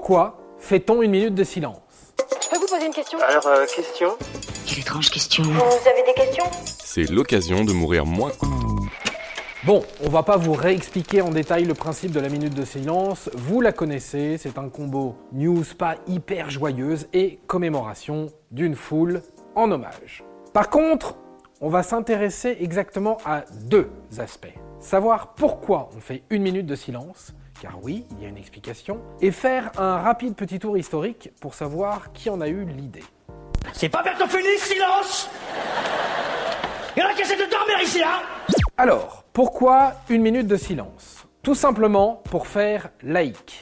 Pourquoi fait-on une minute de silence Je peux vous poser une question Alors, euh, question Quelle étrange question. Vous avez des questions C'est l'occasion de mourir moins. Bon, on va pas vous réexpliquer en détail le principe de la minute de silence, vous la connaissez, c'est un combo news pas hyper joyeuse et commémoration d'une foule en hommage. Par contre, on va s'intéresser exactement à deux aspects. Savoir pourquoi on fait une minute de silence, car oui, il y a une explication, et faire un rapide petit tour historique pour savoir qui en a eu l'idée. C'est pas bientôt fini, silence Il y en a qui essaient de dormir ici, hein? Alors, pourquoi une minute de silence? Tout simplement pour faire laïque.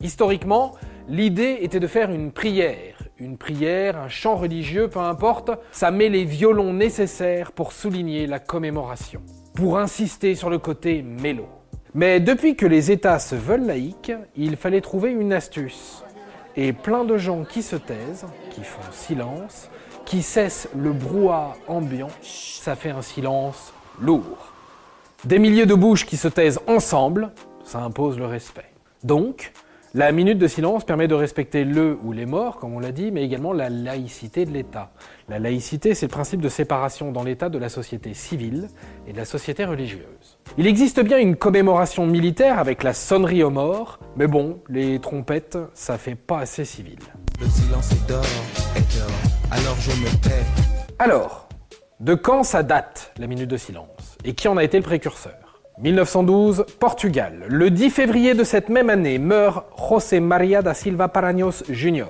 Historiquement, l'idée était de faire une prière. Une prière, un chant religieux, peu importe, ça met les violons nécessaires pour souligner la commémoration. Pour insister sur le côté mélo. Mais depuis que les États se veulent laïques, il fallait trouver une astuce. Et plein de gens qui se taisent, qui font silence, qui cessent le brouhaha ambiant, ça fait un silence lourd. Des milliers de bouches qui se taisent ensemble, ça impose le respect. Donc, la minute de silence permet de respecter le ou les morts, comme on l'a dit, mais également la laïcité de l'État. La laïcité, c'est le principe de séparation dans l'État de la société civile et de la société religieuse. Il existe bien une commémoration militaire avec la sonnerie aux morts, mais bon, les trompettes, ça fait pas assez civil. Le silence est d'or, est d'or, alors je me tais. Alors, de quand ça date, la minute de silence? Et qui en a été le précurseur? 1912, Portugal. Le 10 février de cette même année meurt José Maria da Silva Paranhos Jr.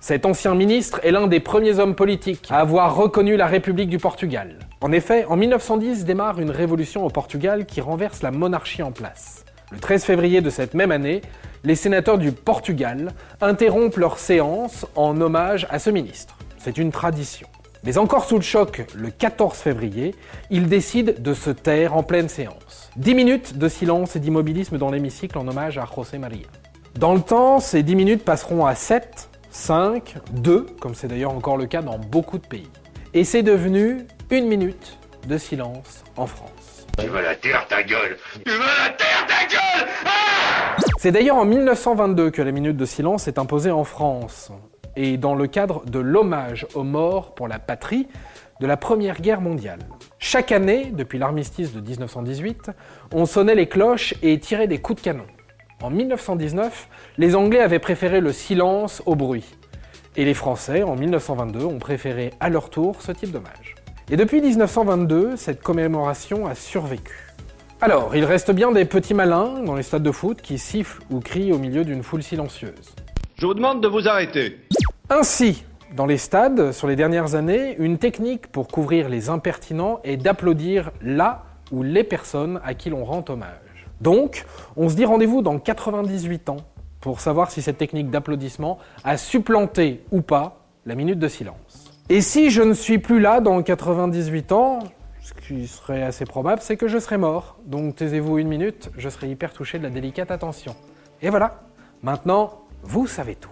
Cet ancien ministre est l'un des premiers hommes politiques à avoir reconnu la République du Portugal. En effet, en 1910 démarre une révolution au Portugal qui renverse la monarchie en place. Le 13 février de cette même année, les sénateurs du Portugal interrompent leur séance en hommage à ce ministre. C'est une tradition. Mais encore sous le choc, le 14 février, ils décident de se taire en pleine séance. 10 minutes de silence et d'immobilisme dans l'hémicycle en hommage à José Maria. Dans le temps, ces 10 minutes passeront à 7, 5, 2, comme c'est d'ailleurs encore le cas dans beaucoup de pays. Et c'est devenu une minute de silence en France. Tu vas la terre ta gueule Tu vas la terre ta gueule C'est d'ailleurs en 1922 que la minute de silence est imposée en France, et dans le cadre de l'hommage aux morts pour la patrie de la Première Guerre mondiale. Chaque année, depuis l'armistice de 1918, on sonnait les cloches et tirait des coups de canon. En 1919, les Anglais avaient préféré le silence au bruit. Et les Français, en 1922, ont préféré à leur tour ce type d'hommage. Et depuis 1922, cette commémoration a survécu. Alors, il reste bien des petits malins dans les stades de foot qui sifflent ou crient au milieu d'une foule silencieuse. Je vous demande de vous arrêter. Ainsi, dans les stades, sur les dernières années, une technique pour couvrir les impertinents est d'applaudir là ou les personnes à qui l'on rend hommage. Donc, on se dit rendez-vous dans 98 ans pour savoir si cette technique d'applaudissement a supplanté ou pas la minute de silence. Et si je ne suis plus là dans 98 ans, ce qui serait assez probable, c'est que je serai mort. Donc taisez-vous une minute, je serai hyper touché de la délicate attention. Et voilà, maintenant, vous savez tout.